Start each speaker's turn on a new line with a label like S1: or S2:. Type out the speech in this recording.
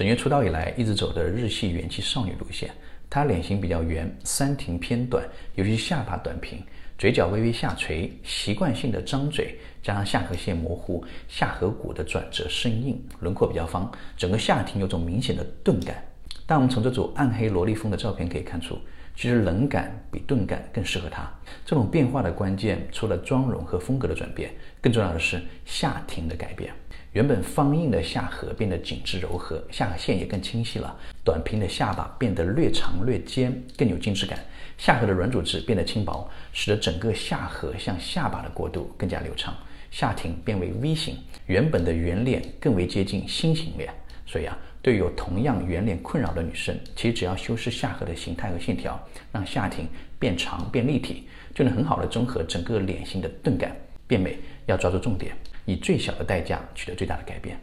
S1: 沈月出道以来一直走的日系元气少女路线，她脸型比较圆，三庭偏短，尤其下巴短平，嘴角微微下垂，习惯性的张嘴，加上下颌线模糊，下颌骨的转折生硬，轮廓比较方，整个下庭有种明显的钝感。但我们从这组暗黑萝莉风的照片可以看出，其实冷感比钝感更适合她。这种变化的关键，除了妆容和风格的转变，更重要的是下庭的改变。原本方硬的下颌变得紧致柔和，下颌线也更清晰了。短平的下巴变得略长略尖，更有精致感。下颌的软组织变得轻薄，使得整个下颌向下巴的过渡更加流畅。下庭变为 V 型，原本的圆脸更为接近心形脸。所以啊，对于有同样圆脸困扰的女生，其实只要修饰下颌的形态和线条，让下庭变长变立体，就能很好的综合整个脸型的钝感。变美要抓住重点，以最小的代价取得最大的改变。